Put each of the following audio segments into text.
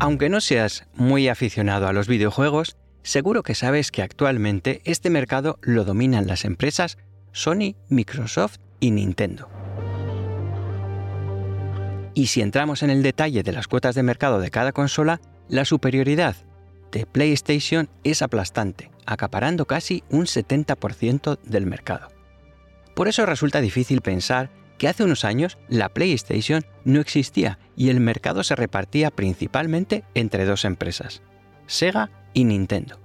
Aunque no seas muy aficionado a los videojuegos, seguro que sabes que actualmente este mercado lo dominan las empresas Sony, Microsoft y Nintendo. Y si entramos en el detalle de las cuotas de mercado de cada consola, la superioridad de PlayStation es aplastante, acaparando casi un 70% del mercado. Por eso resulta difícil pensar que hace unos años la PlayStation no existía y el mercado se repartía principalmente entre dos empresas, Sega y Nintendo.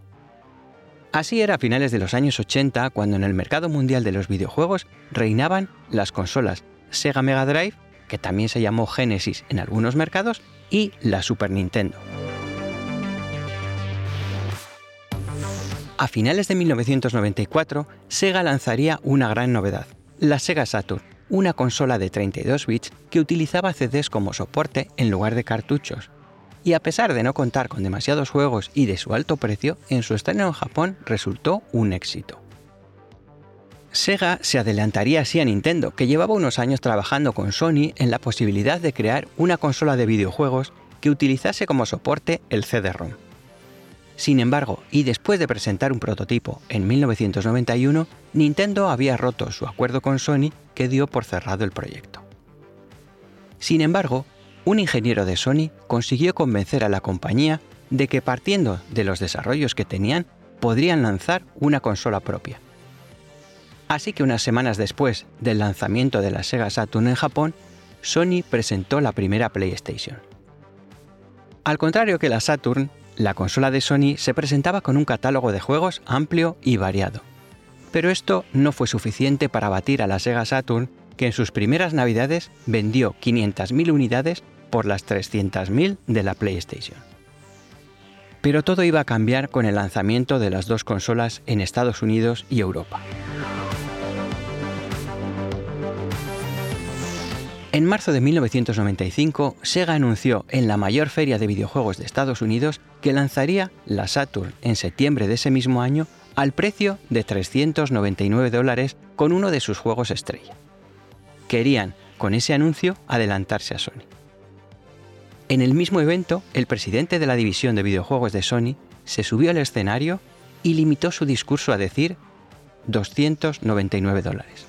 Así era a finales de los años 80 cuando en el mercado mundial de los videojuegos reinaban las consolas Sega Mega Drive, que también se llamó Genesis en algunos mercados, y la Super Nintendo. A finales de 1994, Sega lanzaría una gran novedad, la Sega Saturn, una consola de 32 bits que utilizaba CDs como soporte en lugar de cartuchos, y a pesar de no contar con demasiados juegos y de su alto precio, en su estreno en Japón resultó un éxito. Sega se adelantaría así a Nintendo, que llevaba unos años trabajando con Sony en la posibilidad de crear una consola de videojuegos que utilizase como soporte el CD-ROM. Sin embargo, y después de presentar un prototipo en 1991, Nintendo había roto su acuerdo con Sony que dio por cerrado el proyecto. Sin embargo, un ingeniero de Sony consiguió convencer a la compañía de que partiendo de los desarrollos que tenían, podrían lanzar una consola propia. Así que unas semanas después del lanzamiento de la Sega Saturn en Japón, Sony presentó la primera PlayStation. Al contrario que la Saturn, la consola de Sony se presentaba con un catálogo de juegos amplio y variado. Pero esto no fue suficiente para batir a la Sega Saturn, que en sus primeras navidades vendió 500.000 unidades por las 300.000 de la PlayStation. Pero todo iba a cambiar con el lanzamiento de las dos consolas en Estados Unidos y Europa. En marzo de 1995, Sega anunció en la mayor feria de videojuegos de Estados Unidos que lanzaría la Saturn en septiembre de ese mismo año al precio de 399 dólares con uno de sus juegos estrella. Querían, con ese anuncio, adelantarse a Sony. En el mismo evento, el presidente de la división de videojuegos de Sony se subió al escenario y limitó su discurso a decir 299 dólares.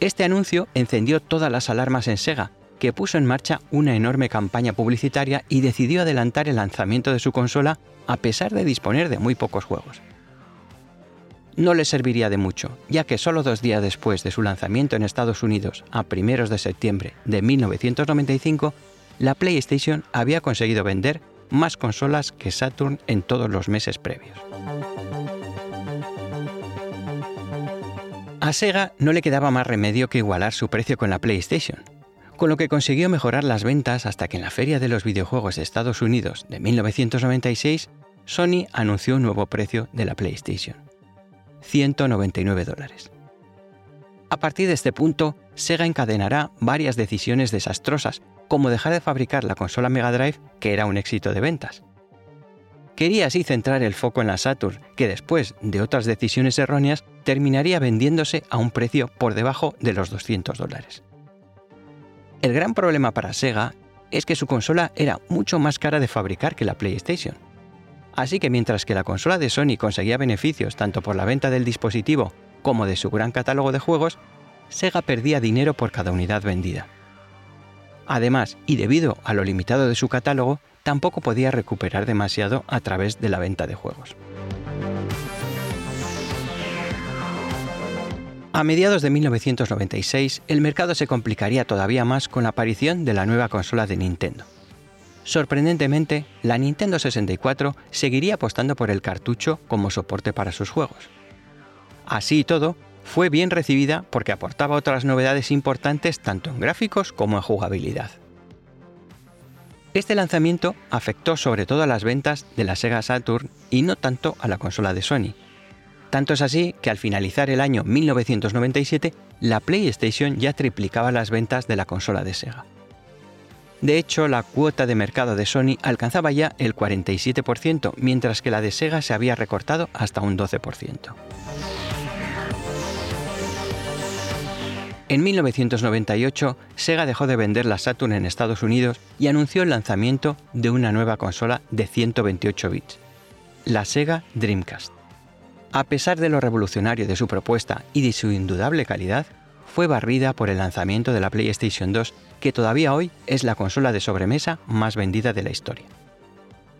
Este anuncio encendió todas las alarmas en Sega, que puso en marcha una enorme campaña publicitaria y decidió adelantar el lanzamiento de su consola a pesar de disponer de muy pocos juegos. No le serviría de mucho, ya que solo dos días después de su lanzamiento en Estados Unidos, a primeros de septiembre de 1995, la PlayStation había conseguido vender más consolas que Saturn en todos los meses previos. A Sega no le quedaba más remedio que igualar su precio con la PlayStation, con lo que consiguió mejorar las ventas hasta que en la Feria de los Videojuegos de Estados Unidos de 1996, Sony anunció un nuevo precio de la PlayStation, 199 dólares. A partir de este punto, Sega encadenará varias decisiones desastrosas como dejar de fabricar la consola Mega Drive, que era un éxito de ventas. Quería así centrar el foco en la Saturn, que después de otras decisiones erróneas terminaría vendiéndose a un precio por debajo de los 200 dólares. El gran problema para Sega es que su consola era mucho más cara de fabricar que la PlayStation. Así que mientras que la consola de Sony conseguía beneficios tanto por la venta del dispositivo como de su gran catálogo de juegos, Sega perdía dinero por cada unidad vendida. Además, y debido a lo limitado de su catálogo, tampoco podía recuperar demasiado a través de la venta de juegos. A mediados de 1996, el mercado se complicaría todavía más con la aparición de la nueva consola de Nintendo. Sorprendentemente, la Nintendo 64 seguiría apostando por el cartucho como soporte para sus juegos. Así y todo, fue bien recibida porque aportaba otras novedades importantes tanto en gráficos como en jugabilidad. Este lanzamiento afectó sobre todo a las ventas de la Sega Saturn y no tanto a la consola de Sony. Tanto es así que al finalizar el año 1997, la PlayStation ya triplicaba las ventas de la consola de Sega. De hecho, la cuota de mercado de Sony alcanzaba ya el 47%, mientras que la de Sega se había recortado hasta un 12%. En 1998, Sega dejó de vender la Saturn en Estados Unidos y anunció el lanzamiento de una nueva consola de 128 bits, la Sega Dreamcast. A pesar de lo revolucionario de su propuesta y de su indudable calidad, fue barrida por el lanzamiento de la PlayStation 2, que todavía hoy es la consola de sobremesa más vendida de la historia.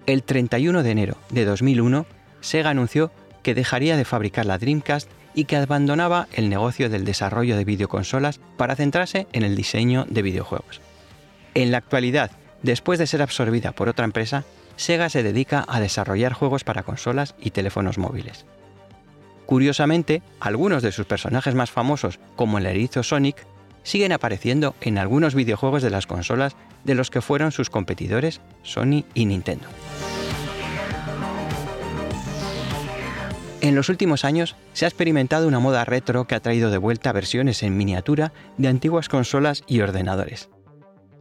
El 31 de enero de 2001, Sega anunció que dejaría de fabricar la Dreamcast y que abandonaba el negocio del desarrollo de videoconsolas para centrarse en el diseño de videojuegos. En la actualidad, después de ser absorbida por otra empresa, Sega se dedica a desarrollar juegos para consolas y teléfonos móviles. Curiosamente, algunos de sus personajes más famosos, como el erizo Sonic, siguen apareciendo en algunos videojuegos de las consolas de los que fueron sus competidores Sony y Nintendo. En los últimos años se ha experimentado una moda retro que ha traído de vuelta versiones en miniatura de antiguas consolas y ordenadores.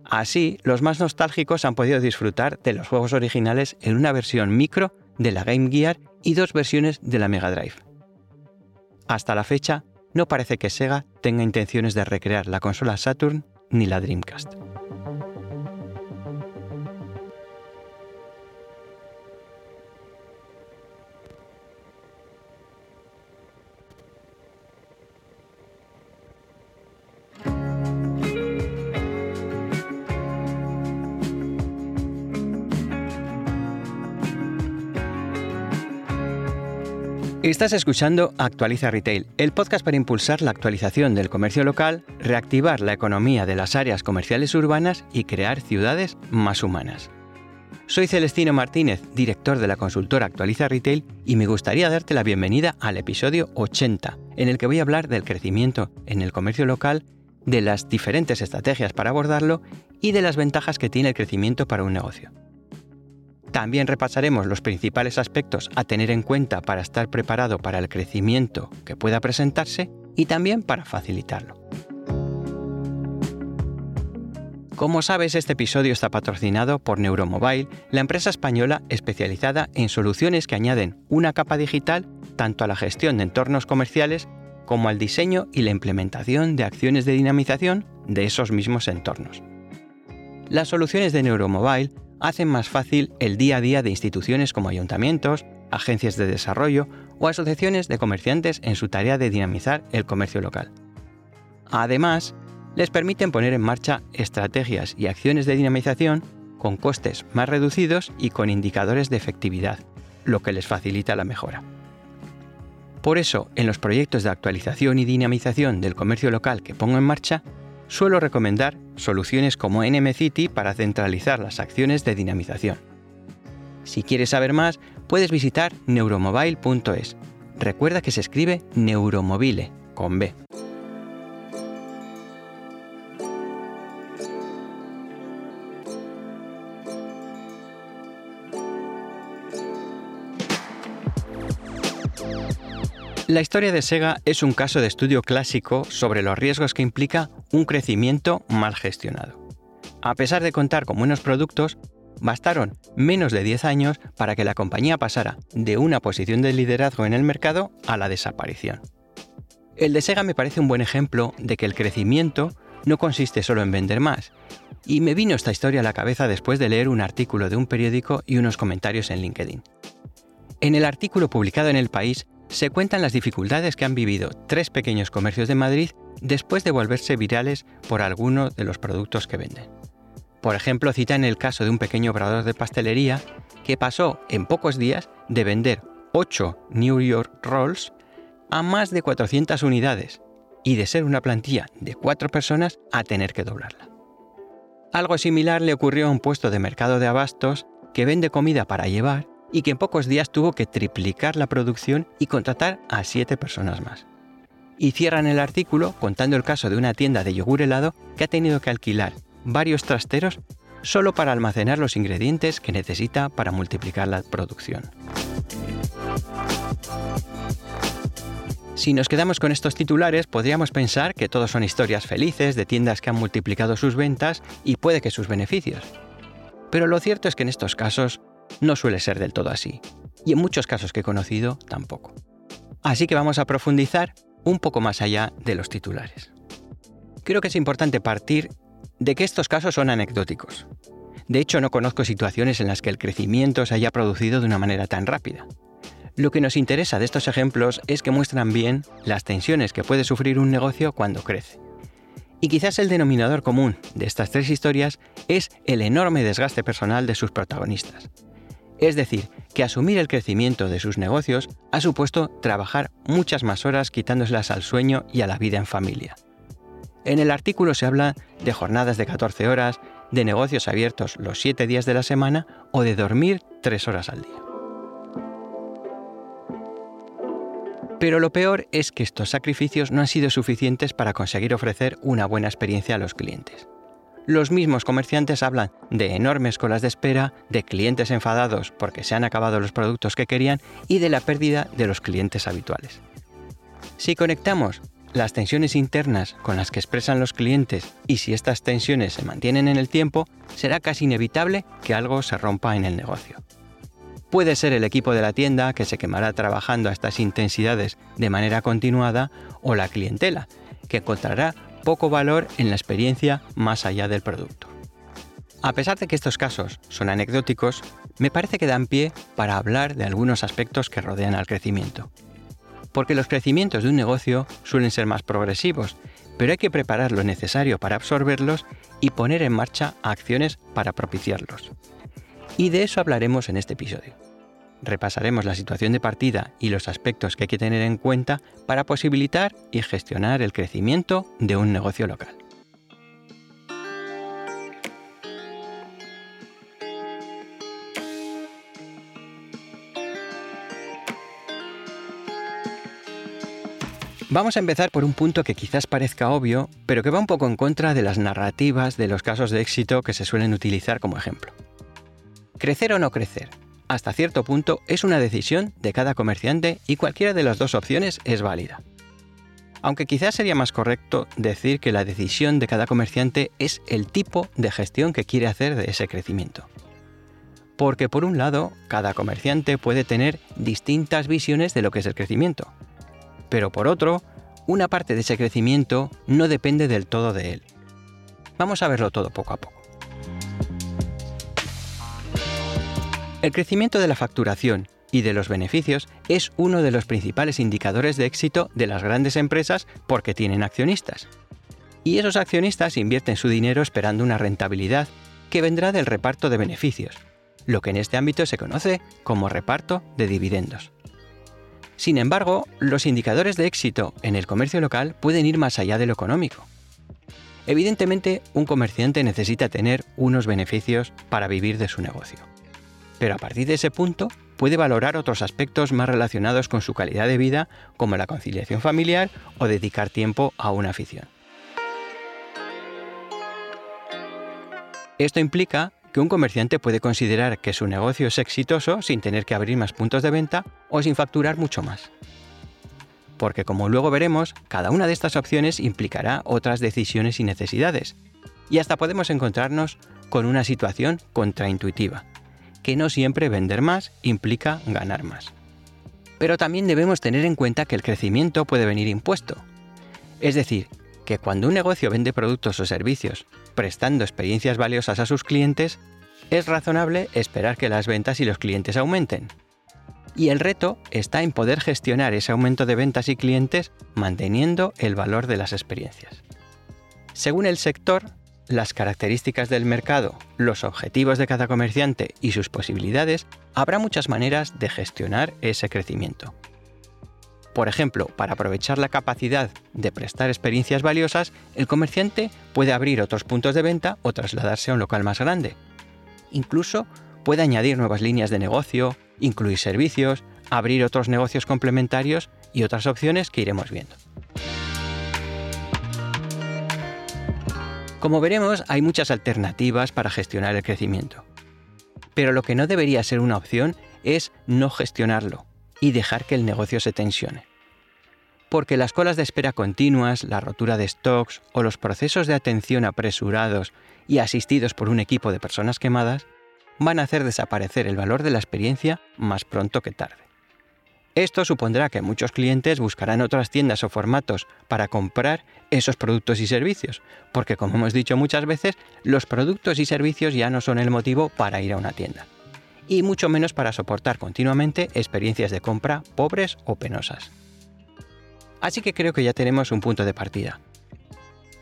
Así, los más nostálgicos han podido disfrutar de los juegos originales en una versión micro de la Game Gear y dos versiones de la Mega Drive. Hasta la fecha, no parece que Sega tenga intenciones de recrear la consola Saturn ni la Dreamcast. Estás escuchando Actualiza Retail, el podcast para impulsar la actualización del comercio local, reactivar la economía de las áreas comerciales urbanas y crear ciudades más humanas. Soy Celestino Martínez, director de la consultora Actualiza Retail, y me gustaría darte la bienvenida al episodio 80, en el que voy a hablar del crecimiento en el comercio local, de las diferentes estrategias para abordarlo y de las ventajas que tiene el crecimiento para un negocio. También repasaremos los principales aspectos a tener en cuenta para estar preparado para el crecimiento que pueda presentarse y también para facilitarlo. Como sabes, este episodio está patrocinado por Neuromobile, la empresa española especializada en soluciones que añaden una capa digital tanto a la gestión de entornos comerciales como al diseño y la implementación de acciones de dinamización de esos mismos entornos. Las soluciones de Neuromobile hacen más fácil el día a día de instituciones como ayuntamientos, agencias de desarrollo o asociaciones de comerciantes en su tarea de dinamizar el comercio local. Además, les permiten poner en marcha estrategias y acciones de dinamización con costes más reducidos y con indicadores de efectividad, lo que les facilita la mejora. Por eso, en los proyectos de actualización y dinamización del comercio local que pongo en marcha, suelo recomendar soluciones como NMCity para centralizar las acciones de dinamización. Si quieres saber más, puedes visitar neuromobile.es. Recuerda que se escribe neuromobile con B. La historia de Sega es un caso de estudio clásico sobre los riesgos que implica un crecimiento mal gestionado. A pesar de contar con buenos productos, bastaron menos de 10 años para que la compañía pasara de una posición de liderazgo en el mercado a la desaparición. El de Sega me parece un buen ejemplo de que el crecimiento no consiste solo en vender más, y me vino esta historia a la cabeza después de leer un artículo de un periódico y unos comentarios en LinkedIn. En el artículo publicado en El País se cuentan las dificultades que han vivido tres pequeños comercios de Madrid después de volverse virales por alguno de los productos que venden. Por ejemplo, citan el caso de un pequeño obrador de pastelería que pasó en pocos días de vender 8 New York Rolls a más de 400 unidades y de ser una plantilla de 4 personas a tener que doblarla. Algo similar le ocurrió a un puesto de mercado de abastos que vende comida para llevar y que en pocos días tuvo que triplicar la producción y contratar a siete personas más. Y cierran el artículo contando el caso de una tienda de yogur helado que ha tenido que alquilar varios trasteros solo para almacenar los ingredientes que necesita para multiplicar la producción. Si nos quedamos con estos titulares, podríamos pensar que todos son historias felices de tiendas que han multiplicado sus ventas y puede que sus beneficios. Pero lo cierto es que en estos casos no suele ser del todo así, y en muchos casos que he conocido tampoco. Así que vamos a profundizar un poco más allá de los titulares. Creo que es importante partir de que estos casos son anecdóticos. De hecho, no conozco situaciones en las que el crecimiento se haya producido de una manera tan rápida. Lo que nos interesa de estos ejemplos es que muestran bien las tensiones que puede sufrir un negocio cuando crece. Y quizás el denominador común de estas tres historias es el enorme desgaste personal de sus protagonistas. Es decir, que asumir el crecimiento de sus negocios ha supuesto trabajar muchas más horas quitándoselas al sueño y a la vida en familia. En el artículo se habla de jornadas de 14 horas, de negocios abiertos los 7 días de la semana o de dormir 3 horas al día. Pero lo peor es que estos sacrificios no han sido suficientes para conseguir ofrecer una buena experiencia a los clientes. Los mismos comerciantes hablan de enormes colas de espera, de clientes enfadados porque se han acabado los productos que querían y de la pérdida de los clientes habituales. Si conectamos las tensiones internas con las que expresan los clientes y si estas tensiones se mantienen en el tiempo, será casi inevitable que algo se rompa en el negocio. Puede ser el equipo de la tienda que se quemará trabajando a estas intensidades de manera continuada o la clientela, que encontrará poco valor en la experiencia más allá del producto. A pesar de que estos casos son anecdóticos, me parece que dan pie para hablar de algunos aspectos que rodean al crecimiento. Porque los crecimientos de un negocio suelen ser más progresivos, pero hay que preparar lo necesario para absorberlos y poner en marcha acciones para propiciarlos. Y de eso hablaremos en este episodio. Repasaremos la situación de partida y los aspectos que hay que tener en cuenta para posibilitar y gestionar el crecimiento de un negocio local. Vamos a empezar por un punto que quizás parezca obvio, pero que va un poco en contra de las narrativas de los casos de éxito que se suelen utilizar como ejemplo. Crecer o no crecer, hasta cierto punto es una decisión de cada comerciante y cualquiera de las dos opciones es válida. Aunque quizás sería más correcto decir que la decisión de cada comerciante es el tipo de gestión que quiere hacer de ese crecimiento. Porque por un lado, cada comerciante puede tener distintas visiones de lo que es el crecimiento. Pero por otro, una parte de ese crecimiento no depende del todo de él. Vamos a verlo todo poco a poco. El crecimiento de la facturación y de los beneficios es uno de los principales indicadores de éxito de las grandes empresas porque tienen accionistas. Y esos accionistas invierten su dinero esperando una rentabilidad que vendrá del reparto de beneficios, lo que en este ámbito se conoce como reparto de dividendos. Sin embargo, los indicadores de éxito en el comercio local pueden ir más allá de lo económico. Evidentemente, un comerciante necesita tener unos beneficios para vivir de su negocio pero a partir de ese punto puede valorar otros aspectos más relacionados con su calidad de vida, como la conciliación familiar o dedicar tiempo a una afición. Esto implica que un comerciante puede considerar que su negocio es exitoso sin tener que abrir más puntos de venta o sin facturar mucho más. Porque como luego veremos, cada una de estas opciones implicará otras decisiones y necesidades, y hasta podemos encontrarnos con una situación contraintuitiva que no siempre vender más implica ganar más. Pero también debemos tener en cuenta que el crecimiento puede venir impuesto. Es decir, que cuando un negocio vende productos o servicios prestando experiencias valiosas a sus clientes, es razonable esperar que las ventas y los clientes aumenten. Y el reto está en poder gestionar ese aumento de ventas y clientes manteniendo el valor de las experiencias. Según el sector, las características del mercado, los objetivos de cada comerciante y sus posibilidades, habrá muchas maneras de gestionar ese crecimiento. Por ejemplo, para aprovechar la capacidad de prestar experiencias valiosas, el comerciante puede abrir otros puntos de venta o trasladarse a un local más grande. Incluso puede añadir nuevas líneas de negocio, incluir servicios, abrir otros negocios complementarios y otras opciones que iremos viendo. Como veremos, hay muchas alternativas para gestionar el crecimiento. Pero lo que no debería ser una opción es no gestionarlo y dejar que el negocio se tensione. Porque las colas de espera continuas, la rotura de stocks o los procesos de atención apresurados y asistidos por un equipo de personas quemadas van a hacer desaparecer el valor de la experiencia más pronto que tarde. Esto supondrá que muchos clientes buscarán otras tiendas o formatos para comprar esos productos y servicios, porque como hemos dicho muchas veces, los productos y servicios ya no son el motivo para ir a una tienda, y mucho menos para soportar continuamente experiencias de compra pobres o penosas. Así que creo que ya tenemos un punto de partida.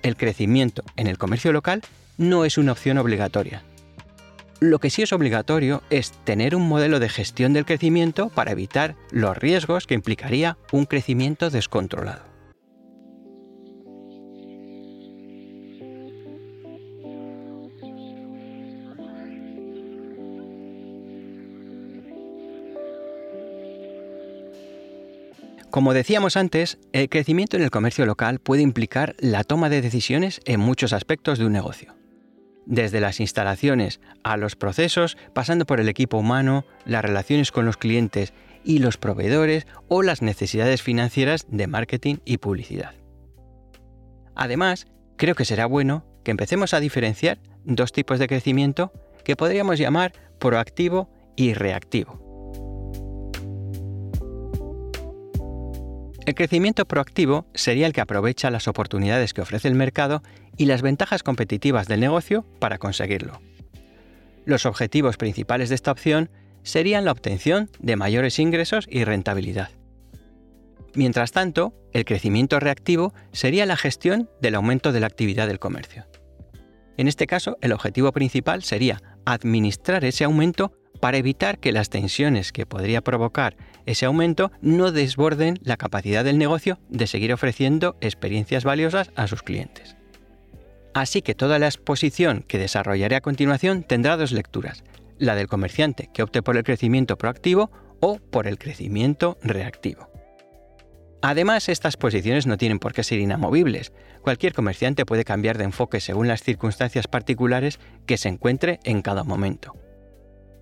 El crecimiento en el comercio local no es una opción obligatoria, lo que sí es obligatorio es tener un modelo de gestión del crecimiento para evitar los riesgos que implicaría un crecimiento descontrolado. Como decíamos antes, el crecimiento en el comercio local puede implicar la toma de decisiones en muchos aspectos de un negocio desde las instalaciones a los procesos, pasando por el equipo humano, las relaciones con los clientes y los proveedores o las necesidades financieras de marketing y publicidad. Además, creo que será bueno que empecemos a diferenciar dos tipos de crecimiento que podríamos llamar proactivo y reactivo. El crecimiento proactivo sería el que aprovecha las oportunidades que ofrece el mercado y las ventajas competitivas del negocio para conseguirlo. Los objetivos principales de esta opción serían la obtención de mayores ingresos y rentabilidad. Mientras tanto, el crecimiento reactivo sería la gestión del aumento de la actividad del comercio. En este caso, el objetivo principal sería administrar ese aumento para evitar que las tensiones que podría provocar ese aumento no desborden la capacidad del negocio de seguir ofreciendo experiencias valiosas a sus clientes. Así que toda la exposición que desarrollaré a continuación tendrá dos lecturas, la del comerciante que opte por el crecimiento proactivo o por el crecimiento reactivo. Además, estas posiciones no tienen por qué ser inamovibles. Cualquier comerciante puede cambiar de enfoque según las circunstancias particulares que se encuentre en cada momento.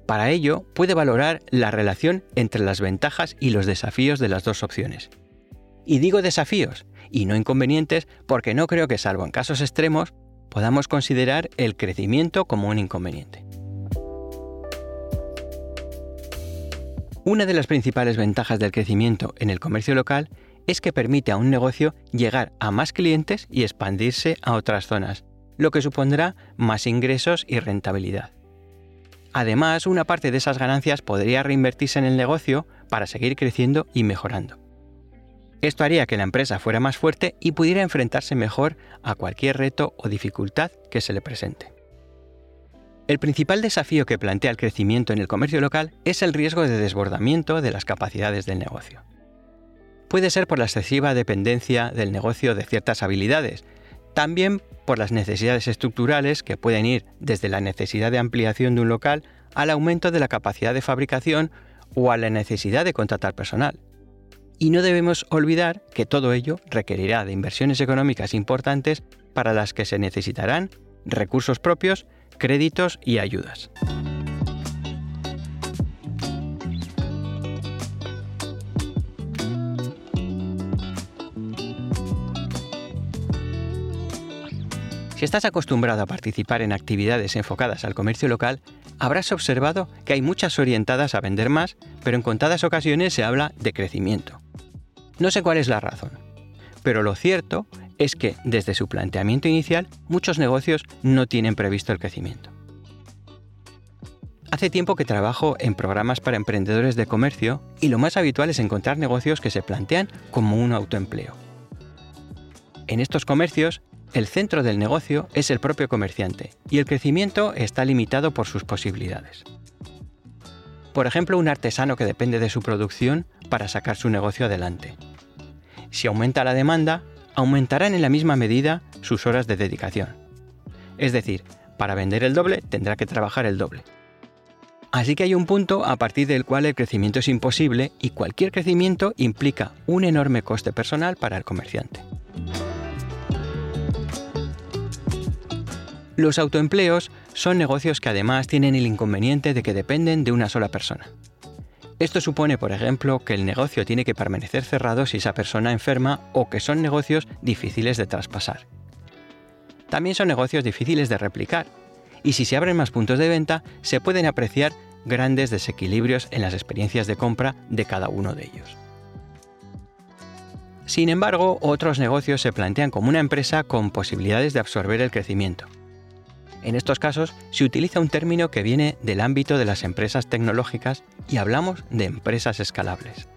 Para ello, puede valorar la relación entre las ventajas y los desafíos de las dos opciones. Y digo desafíos y no inconvenientes porque no creo que salvo en casos extremos podamos considerar el crecimiento como un inconveniente. Una de las principales ventajas del crecimiento en el comercio local es que permite a un negocio llegar a más clientes y expandirse a otras zonas, lo que supondrá más ingresos y rentabilidad. Además, una parte de esas ganancias podría reinvertirse en el negocio para seguir creciendo y mejorando. Esto haría que la empresa fuera más fuerte y pudiera enfrentarse mejor a cualquier reto o dificultad que se le presente. El principal desafío que plantea el crecimiento en el comercio local es el riesgo de desbordamiento de las capacidades del negocio. Puede ser por la excesiva dependencia del negocio de ciertas habilidades, también por las necesidades estructurales que pueden ir desde la necesidad de ampliación de un local al aumento de la capacidad de fabricación o a la necesidad de contratar personal. Y no debemos olvidar que todo ello requerirá de inversiones económicas importantes para las que se necesitarán recursos propios, créditos y ayudas. Si estás acostumbrado a participar en actividades enfocadas al comercio local, habrás observado que hay muchas orientadas a vender más, pero en contadas ocasiones se habla de crecimiento. No sé cuál es la razón, pero lo cierto es que desde su planteamiento inicial muchos negocios no tienen previsto el crecimiento. Hace tiempo que trabajo en programas para emprendedores de comercio y lo más habitual es encontrar negocios que se plantean como un autoempleo. En estos comercios el centro del negocio es el propio comerciante y el crecimiento está limitado por sus posibilidades. Por ejemplo, un artesano que depende de su producción para sacar su negocio adelante. Si aumenta la demanda, aumentarán en la misma medida sus horas de dedicación. Es decir, para vender el doble tendrá que trabajar el doble. Así que hay un punto a partir del cual el crecimiento es imposible y cualquier crecimiento implica un enorme coste personal para el comerciante. Los autoempleos son negocios que además tienen el inconveniente de que dependen de una sola persona. Esto supone, por ejemplo, que el negocio tiene que permanecer cerrado si esa persona enferma o que son negocios difíciles de traspasar. También son negocios difíciles de replicar, y si se abren más puntos de venta, se pueden apreciar grandes desequilibrios en las experiencias de compra de cada uno de ellos. Sin embargo, otros negocios se plantean como una empresa con posibilidades de absorber el crecimiento. En estos casos se utiliza un término que viene del ámbito de las empresas tecnológicas y hablamos de empresas escalables.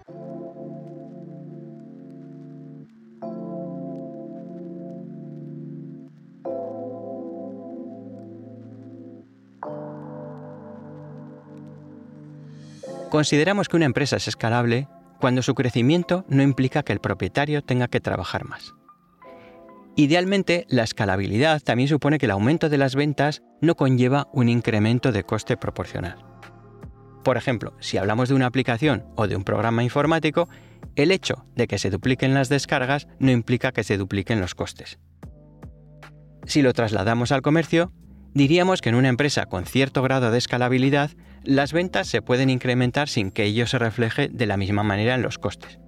Consideramos que una empresa es escalable cuando su crecimiento no implica que el propietario tenga que trabajar más. Idealmente, la escalabilidad también supone que el aumento de las ventas no conlleva un incremento de coste proporcional. Por ejemplo, si hablamos de una aplicación o de un programa informático, el hecho de que se dupliquen las descargas no implica que se dupliquen los costes. Si lo trasladamos al comercio, diríamos que en una empresa con cierto grado de escalabilidad, las ventas se pueden incrementar sin que ello se refleje de la misma manera en los costes.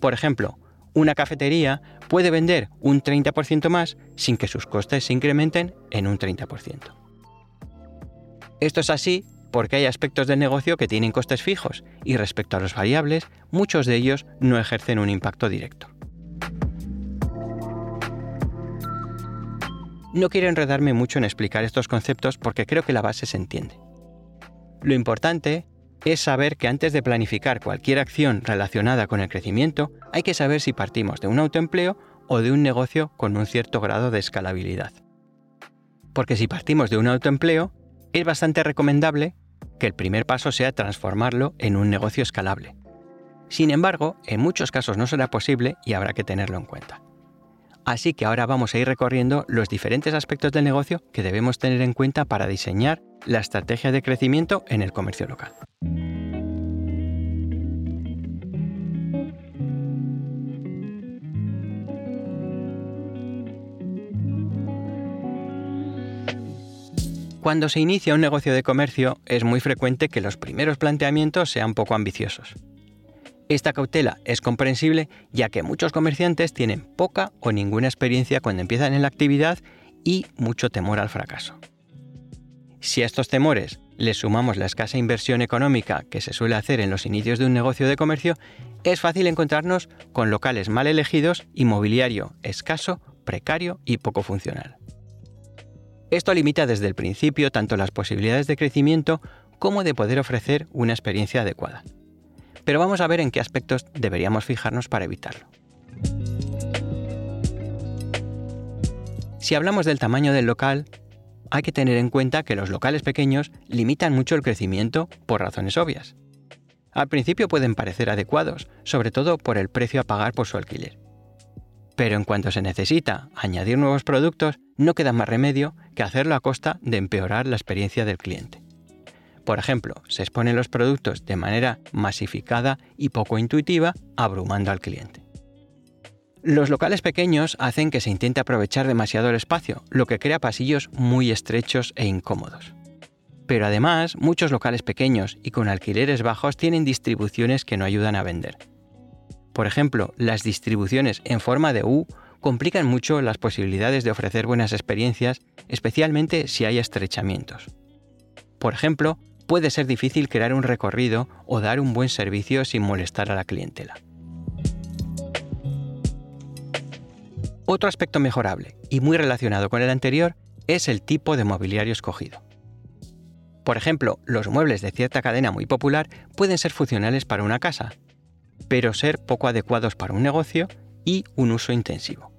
Por ejemplo, una cafetería puede vender un 30% más sin que sus costes se incrementen en un 30%. Esto es así porque hay aspectos del negocio que tienen costes fijos y respecto a los variables, muchos de ellos no ejercen un impacto directo. No quiero enredarme mucho en explicar estos conceptos porque creo que la base se entiende. Lo importante es saber que antes de planificar cualquier acción relacionada con el crecimiento, hay que saber si partimos de un autoempleo o de un negocio con un cierto grado de escalabilidad. Porque si partimos de un autoempleo, es bastante recomendable que el primer paso sea transformarlo en un negocio escalable. Sin embargo, en muchos casos no será posible y habrá que tenerlo en cuenta. Así que ahora vamos a ir recorriendo los diferentes aspectos del negocio que debemos tener en cuenta para diseñar la estrategia de crecimiento en el comercio local. Cuando se inicia un negocio de comercio es muy frecuente que los primeros planteamientos sean poco ambiciosos. Esta cautela es comprensible ya que muchos comerciantes tienen poca o ninguna experiencia cuando empiezan en la actividad y mucho temor al fracaso. Si a estos temores les sumamos la escasa inversión económica que se suele hacer en los inicios de un negocio de comercio, es fácil encontrarnos con locales mal elegidos y mobiliario escaso, precario y poco funcional. Esto limita desde el principio tanto las posibilidades de crecimiento como de poder ofrecer una experiencia adecuada. Pero vamos a ver en qué aspectos deberíamos fijarnos para evitarlo. Si hablamos del tamaño del local, hay que tener en cuenta que los locales pequeños limitan mucho el crecimiento por razones obvias. Al principio pueden parecer adecuados, sobre todo por el precio a pagar por su alquiler. Pero en cuanto se necesita añadir nuevos productos, no queda más remedio que hacerlo a costa de empeorar la experiencia del cliente. Por ejemplo, se exponen los productos de manera masificada y poco intuitiva, abrumando al cliente. Los locales pequeños hacen que se intente aprovechar demasiado el espacio, lo que crea pasillos muy estrechos e incómodos. Pero además, muchos locales pequeños y con alquileres bajos tienen distribuciones que no ayudan a vender. Por ejemplo, las distribuciones en forma de U complican mucho las posibilidades de ofrecer buenas experiencias, especialmente si hay estrechamientos. Por ejemplo, puede ser difícil crear un recorrido o dar un buen servicio sin molestar a la clientela. Otro aspecto mejorable, y muy relacionado con el anterior, es el tipo de mobiliario escogido. Por ejemplo, los muebles de cierta cadena muy popular pueden ser funcionales para una casa, pero ser poco adecuados para un negocio y un uso intensivo.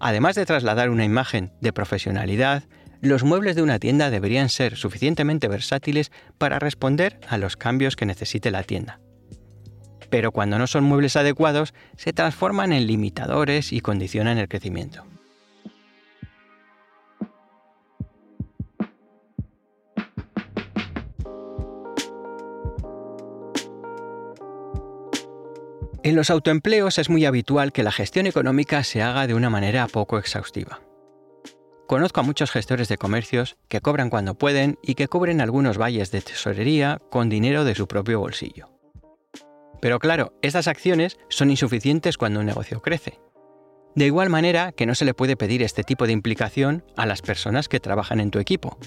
Además de trasladar una imagen de profesionalidad, los muebles de una tienda deberían ser suficientemente versátiles para responder a los cambios que necesite la tienda. Pero cuando no son muebles adecuados, se transforman en limitadores y condicionan el crecimiento. En los autoempleos es muy habitual que la gestión económica se haga de una manera poco exhaustiva. Conozco a muchos gestores de comercios que cobran cuando pueden y que cubren algunos valles de tesorería con dinero de su propio bolsillo. Pero claro, estas acciones son insuficientes cuando un negocio crece. De igual manera que no se le puede pedir este tipo de implicación a las personas que trabajan en tu equipo.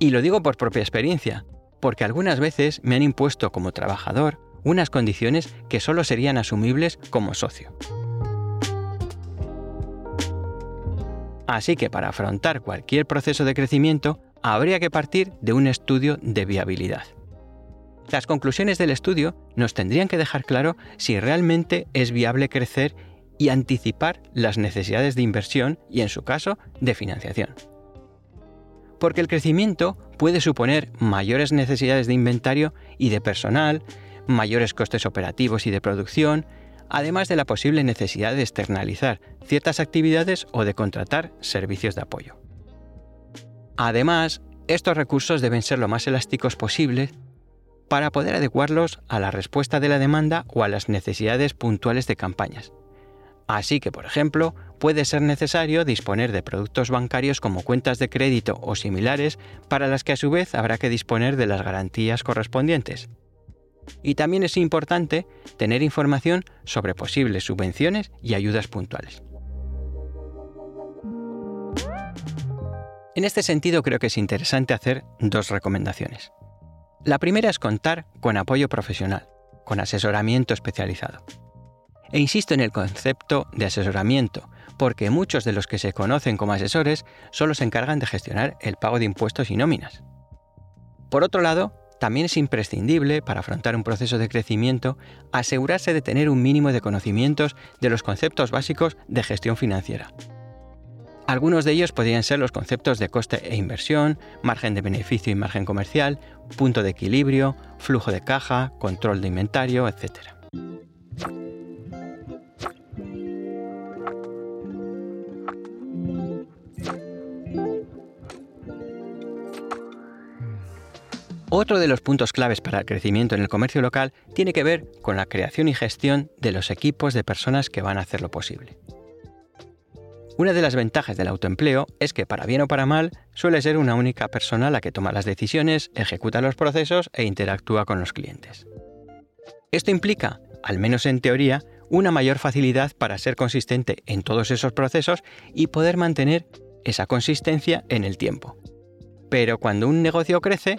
Y lo digo por propia experiencia. porque algunas veces me han impuesto como trabajador unas condiciones que solo serían asumibles como socio. Así que para afrontar cualquier proceso de crecimiento habría que partir de un estudio de viabilidad. Las conclusiones del estudio nos tendrían que dejar claro si realmente es viable crecer y anticipar las necesidades de inversión y, en su caso, de financiación. Porque el crecimiento puede suponer mayores necesidades de inventario y de personal, mayores costes operativos y de producción, además de la posible necesidad de externalizar ciertas actividades o de contratar servicios de apoyo. Además, estos recursos deben ser lo más elásticos posible para poder adecuarlos a la respuesta de la demanda o a las necesidades puntuales de campañas. Así que, por ejemplo, puede ser necesario disponer de productos bancarios como cuentas de crédito o similares para las que a su vez habrá que disponer de las garantías correspondientes. Y también es importante tener información sobre posibles subvenciones y ayudas puntuales. En este sentido creo que es interesante hacer dos recomendaciones. La primera es contar con apoyo profesional, con asesoramiento especializado. E insisto en el concepto de asesoramiento, porque muchos de los que se conocen como asesores solo se encargan de gestionar el pago de impuestos y nóminas. Por otro lado, también es imprescindible para afrontar un proceso de crecimiento asegurarse de tener un mínimo de conocimientos de los conceptos básicos de gestión financiera, algunos de ellos podrían ser los conceptos de coste e inversión, margen de beneficio y margen comercial, punto de equilibrio, flujo de caja, control de inventario, etc. Otro de los puntos claves para el crecimiento en el comercio local tiene que ver con la creación y gestión de los equipos de personas que van a hacerlo posible. Una de las ventajas del autoempleo es que, para bien o para mal, suele ser una única persona la que toma las decisiones, ejecuta los procesos e interactúa con los clientes. Esto implica, al menos en teoría, una mayor facilidad para ser consistente en todos esos procesos y poder mantener esa consistencia en el tiempo. Pero cuando un negocio crece,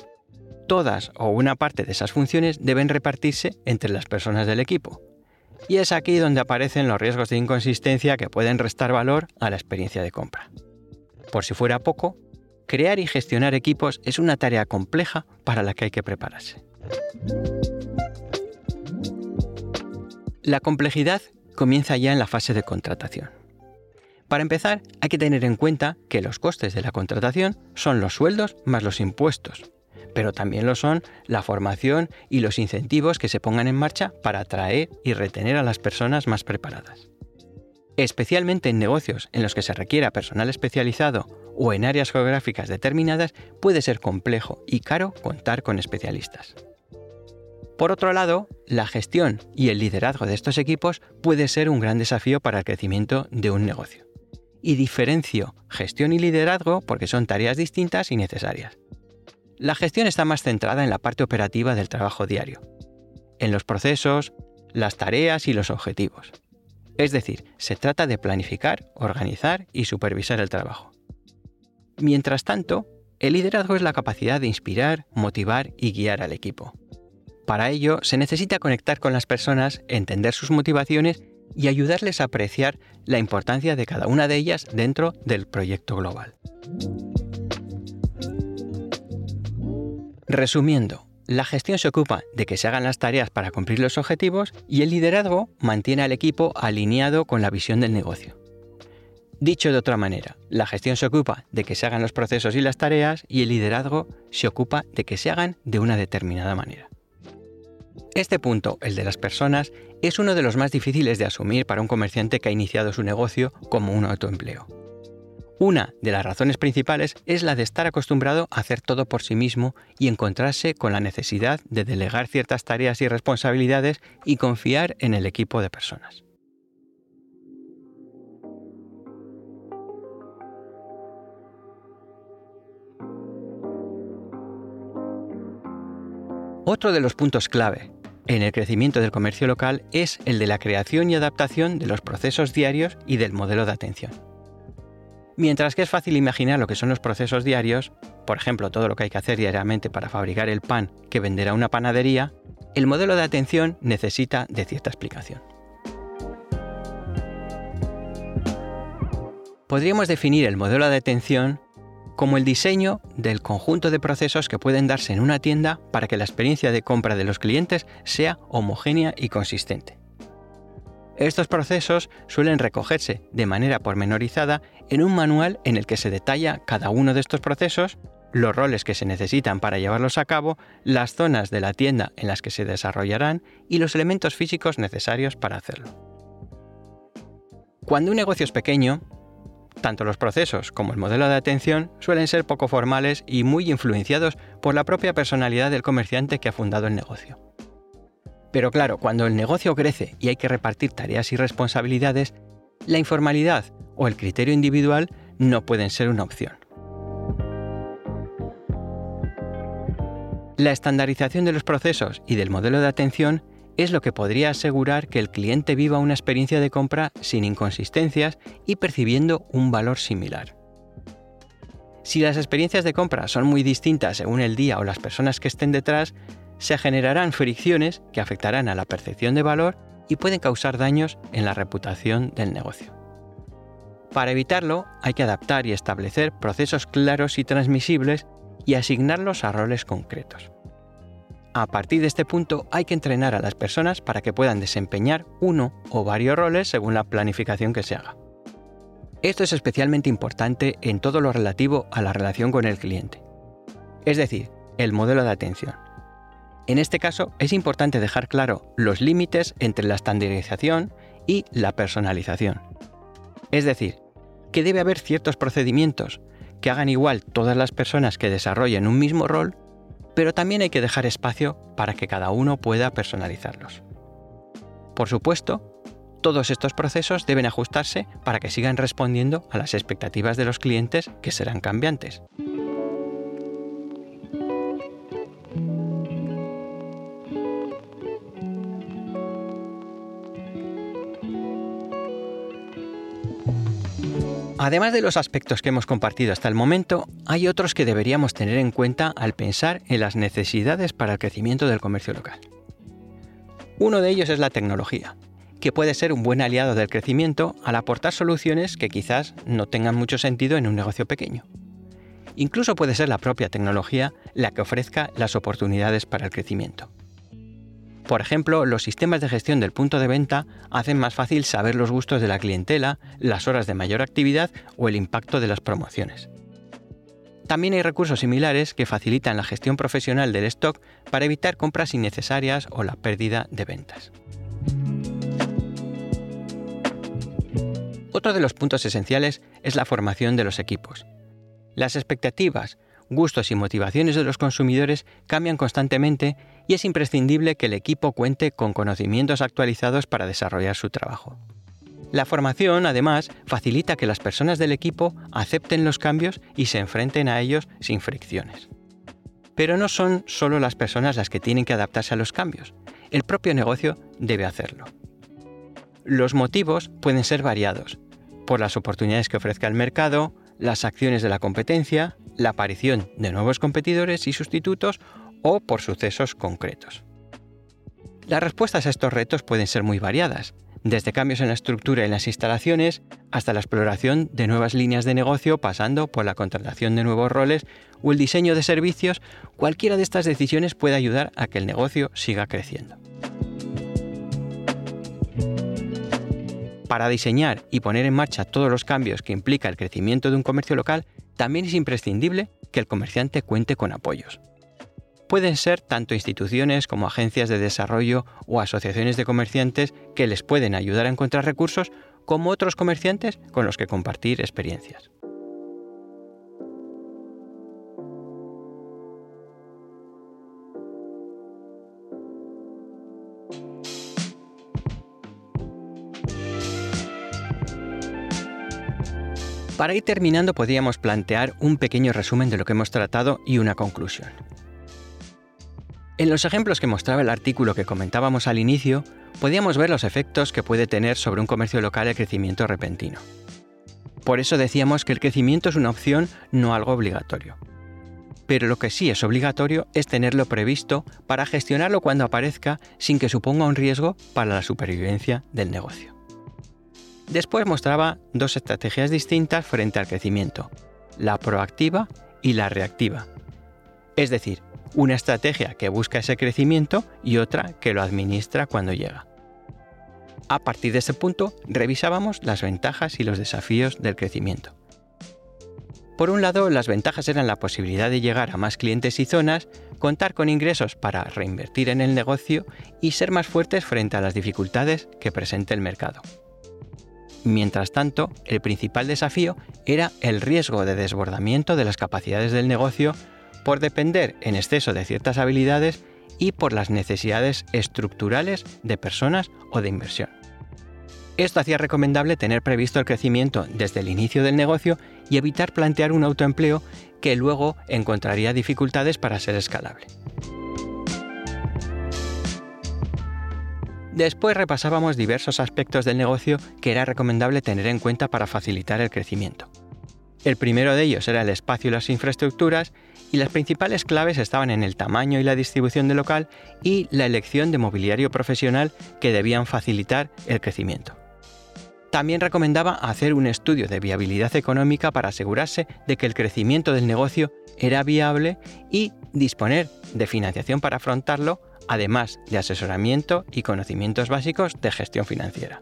todas o una parte de esas funciones deben repartirse entre las personas del equipo, y es aquí donde aparecen los riesgos de inconsistencia que pueden restar valor a la experiencia de compra. Por si fuera poco, crear y gestionar equipos es una tarea compleja para la que hay que prepararse. La complejidad comienza ya en la fase de contratación. Para empezar, hay que tener en cuenta que los costes de la contratación son los sueldos más los impuestos, pero también lo son la formación y los incentivos que se pongan en marcha para atraer y retener a las personas más preparadas. Especialmente en negocios en los que se requiera personal especializado o en áreas geográficas determinadas, puede ser complejo y caro contar con especialistas. Por otro lado, la gestión y el liderazgo de estos equipos puede ser un gran desafío para el crecimiento de un negocio. Y diferencio gestión y liderazgo porque son tareas distintas y necesarias. La gestión está más centrada en la parte operativa del trabajo diario, en los procesos, las tareas y los objetivos. Es decir, se trata de planificar, organizar y supervisar el trabajo. Mientras tanto, el liderazgo es la capacidad de inspirar, motivar y guiar al equipo. Para ello, se necesita conectar con las personas, entender sus motivaciones y ayudarles a apreciar la importancia de cada una de ellas dentro del proyecto global. Resumiendo, la gestión se ocupa de que se hagan las tareas para cumplir los objetivos y el liderazgo mantiene al equipo alineado con la visión del negocio. Dicho de otra manera, la gestión se ocupa de que se hagan los procesos y las tareas y el liderazgo se ocupa de que se hagan de una determinada manera. Este punto, el de las personas, es uno de los más difíciles de asumir para un comerciante que ha iniciado su negocio como un autoempleo. Una de las razones principales es la de estar acostumbrado a hacer todo por sí mismo y encontrarse con la necesidad de delegar ciertas tareas y responsabilidades y confiar en el equipo de personas. Otro de los puntos clave en el crecimiento del comercio local es el de la creación y adaptación de los procesos diarios y del modelo de atención. Mientras que es fácil imaginar lo que son los procesos diarios, por ejemplo, todo lo que hay que hacer diariamente para fabricar el pan que venderá una panadería, el modelo de atención necesita de cierta explicación. Podríamos definir el modelo de atención como el diseño del conjunto de procesos que pueden darse en una tienda para que la experiencia de compra de los clientes sea homogénea y consistente. Estos procesos suelen recogerse de manera pormenorizada en un manual en el que se detalla cada uno de estos procesos, los roles que se necesitan para llevarlos a cabo, las zonas de la tienda en las que se desarrollarán y los elementos físicos necesarios para hacerlo. Cuando un negocio es pequeño, tanto los procesos como el modelo de atención suelen ser poco formales y muy influenciados por la propia personalidad del comerciante que ha fundado el negocio. Pero claro, cuando el negocio crece y hay que repartir tareas y responsabilidades, la informalidad o el criterio individual no pueden ser una opción. La estandarización de los procesos y del modelo de atención es lo que podría asegurar que el cliente viva una experiencia de compra sin inconsistencias y percibiendo un valor similar. Si las experiencias de compra son muy distintas según el día o las personas que estén detrás, se generarán fricciones que afectarán a la percepción de valor y pueden causar daños en la reputación del negocio. Para evitarlo, hay que adaptar y establecer procesos claros y transmisibles y asignarlos a roles concretos. A partir de este punto hay que entrenar a las personas para que puedan desempeñar uno o varios roles según la planificación que se haga. Esto es especialmente importante en todo lo relativo a la relación con el cliente, es decir, el modelo de atención. En este caso es importante dejar claro los límites entre la estandarización y la personalización. Es decir, que debe haber ciertos procedimientos que hagan igual todas las personas que desarrollen un mismo rol pero también hay que dejar espacio para que cada uno pueda personalizarlos. Por supuesto, todos estos procesos deben ajustarse para que sigan respondiendo a las expectativas de los clientes que serán cambiantes. Además de los aspectos que hemos compartido hasta el momento, hay otros que deberíamos tener en cuenta al pensar en las necesidades para el crecimiento del comercio local. Uno de ellos es la tecnología, que puede ser un buen aliado del crecimiento al aportar soluciones que quizás no tengan mucho sentido en un negocio pequeño. Incluso puede ser la propia tecnología la que ofrezca las oportunidades para el crecimiento. Por ejemplo, los sistemas de gestión del punto de venta hacen más fácil saber los gustos de la clientela, las horas de mayor actividad o el impacto de las promociones. También hay recursos similares que facilitan la gestión profesional del stock para evitar compras innecesarias o la pérdida de ventas. Otro de los puntos esenciales es la formación de los equipos. Las expectativas, gustos y motivaciones de los consumidores cambian constantemente y es imprescindible que el equipo cuente con conocimientos actualizados para desarrollar su trabajo. La formación, además, facilita que las personas del equipo acepten los cambios y se enfrenten a ellos sin fricciones. Pero no son solo las personas las que tienen que adaptarse a los cambios, el propio negocio debe hacerlo. Los motivos pueden ser variados, por las oportunidades que ofrezca el mercado, las acciones de la competencia, la aparición de nuevos competidores y sustitutos o por sucesos concretos. Las respuestas a estos retos pueden ser muy variadas, desde cambios en la estructura y en las instalaciones hasta la exploración de nuevas líneas de negocio pasando por la contratación de nuevos roles o el diseño de servicios, cualquiera de estas decisiones puede ayudar a que el negocio siga creciendo. Para diseñar y poner en marcha todos los cambios que implica el crecimiento de un comercio local, también es imprescindible que el comerciante cuente con apoyos. Pueden ser tanto instituciones como agencias de desarrollo o asociaciones de comerciantes que les pueden ayudar a encontrar recursos, como otros comerciantes con los que compartir experiencias. Para ir terminando podríamos plantear un pequeño resumen de lo que hemos tratado y una conclusión. En los ejemplos que mostraba el artículo que comentábamos al inicio, podíamos ver los efectos que puede tener sobre un comercio local el crecimiento repentino. Por eso decíamos que el crecimiento es una opción, no algo obligatorio. Pero lo que sí es obligatorio es tenerlo previsto para gestionarlo cuando aparezca sin que suponga un riesgo para la supervivencia del negocio. Después mostraba dos estrategias distintas frente al crecimiento, la proactiva y la reactiva. Es decir, una estrategia que busca ese crecimiento y otra que lo administra cuando llega. A partir de ese punto, revisábamos las ventajas y los desafíos del crecimiento. Por un lado, las ventajas eran la posibilidad de llegar a más clientes y zonas, contar con ingresos para reinvertir en el negocio y ser más fuertes frente a las dificultades que presenta el mercado. Mientras tanto, el principal desafío era el riesgo de desbordamiento de las capacidades del negocio por depender en exceso de ciertas habilidades y por las necesidades estructurales de personas o de inversión. Esto hacía recomendable tener previsto el crecimiento desde el inicio del negocio y evitar plantear un autoempleo que luego encontraría dificultades para ser escalable. Después repasábamos diversos aspectos del negocio que era recomendable tener en cuenta para facilitar el crecimiento. El primero de ellos era el espacio y las infraestructuras, y las principales claves estaban en el tamaño y la distribución del local y la elección de mobiliario profesional que debían facilitar el crecimiento. También recomendaba hacer un estudio de viabilidad económica para asegurarse de que el crecimiento del negocio era viable y disponer de financiación para afrontarlo además de asesoramiento y conocimientos básicos de gestión financiera.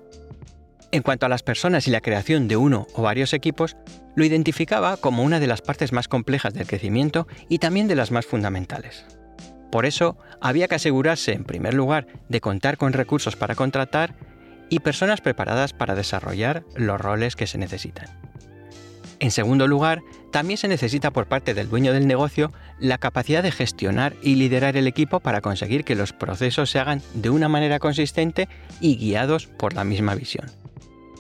En cuanto a las personas y la creación de uno o varios equipos, lo identificaba como una de las partes más complejas del crecimiento y también de las más fundamentales. Por eso, había que asegurarse, en primer lugar, de contar con recursos para contratar y personas preparadas para desarrollar los roles que se necesitan. En segundo lugar, también se necesita por parte del dueño del negocio la capacidad de gestionar y liderar el equipo para conseguir que los procesos se hagan de una manera consistente y guiados por la misma visión.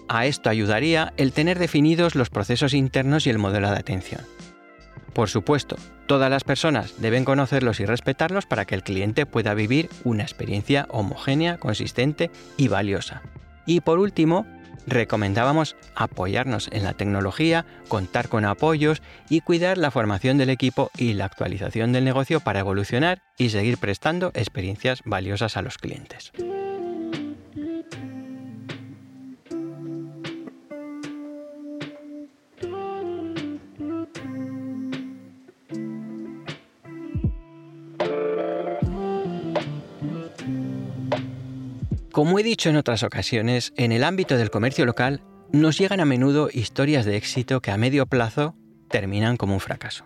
A esto ayudaría el tener definidos los procesos internos y el modelo de atención. Por supuesto, todas las personas deben conocerlos y respetarlos para que el cliente pueda vivir una experiencia homogénea, consistente y valiosa. Y por último, recomendábamos apoyarnos en la tecnología, contar con apoyos y cuidar la formación del equipo y la actualización del negocio para evolucionar y seguir prestando experiencias valiosas a los clientes. Como he dicho en otras ocasiones, en el ámbito del comercio local nos llegan a menudo historias de éxito que a medio plazo terminan como un fracaso.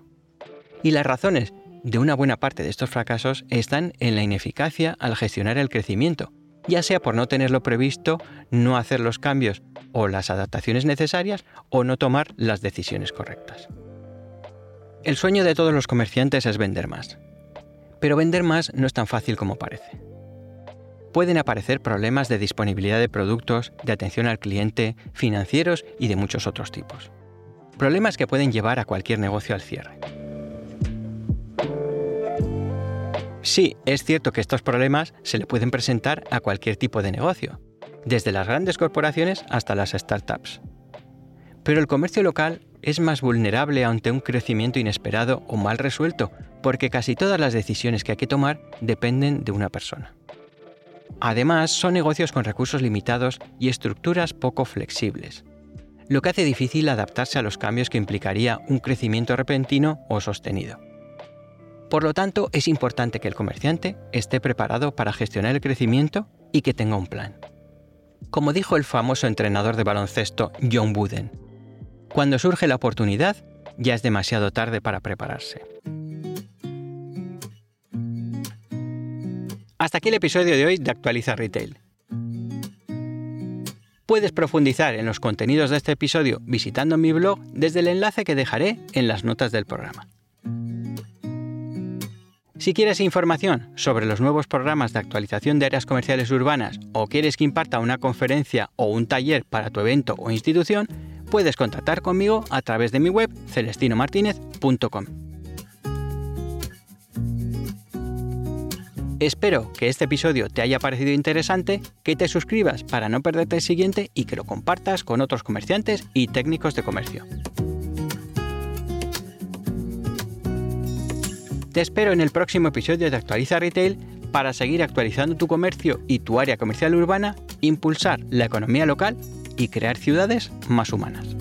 Y las razones de una buena parte de estos fracasos están en la ineficacia al gestionar el crecimiento, ya sea por no tenerlo previsto, no hacer los cambios o las adaptaciones necesarias o no tomar las decisiones correctas. El sueño de todos los comerciantes es vender más. Pero vender más no es tan fácil como parece pueden aparecer problemas de disponibilidad de productos, de atención al cliente, financieros y de muchos otros tipos. Problemas que pueden llevar a cualquier negocio al cierre. Sí, es cierto que estos problemas se le pueden presentar a cualquier tipo de negocio, desde las grandes corporaciones hasta las startups. Pero el comercio local es más vulnerable ante un crecimiento inesperado o mal resuelto, porque casi todas las decisiones que hay que tomar dependen de una persona. Además, son negocios con recursos limitados y estructuras poco flexibles, lo que hace difícil adaptarse a los cambios que implicaría un crecimiento repentino o sostenido. Por lo tanto, es importante que el comerciante esté preparado para gestionar el crecimiento y que tenga un plan. Como dijo el famoso entrenador de baloncesto John Wooden, cuando surge la oportunidad, ya es demasiado tarde para prepararse. Hasta aquí el episodio de hoy de Actualiza Retail. Puedes profundizar en los contenidos de este episodio visitando mi blog desde el enlace que dejaré en las notas del programa. Si quieres información sobre los nuevos programas de actualización de áreas comerciales urbanas o quieres que imparta una conferencia o un taller para tu evento o institución, puedes contactar conmigo a través de mi web celestinomartinez.com. Espero que este episodio te haya parecido interesante, que te suscribas para no perderte el siguiente y que lo compartas con otros comerciantes y técnicos de comercio. Te espero en el próximo episodio de Actualiza Retail para seguir actualizando tu comercio y tu área comercial urbana, impulsar la economía local y crear ciudades más humanas.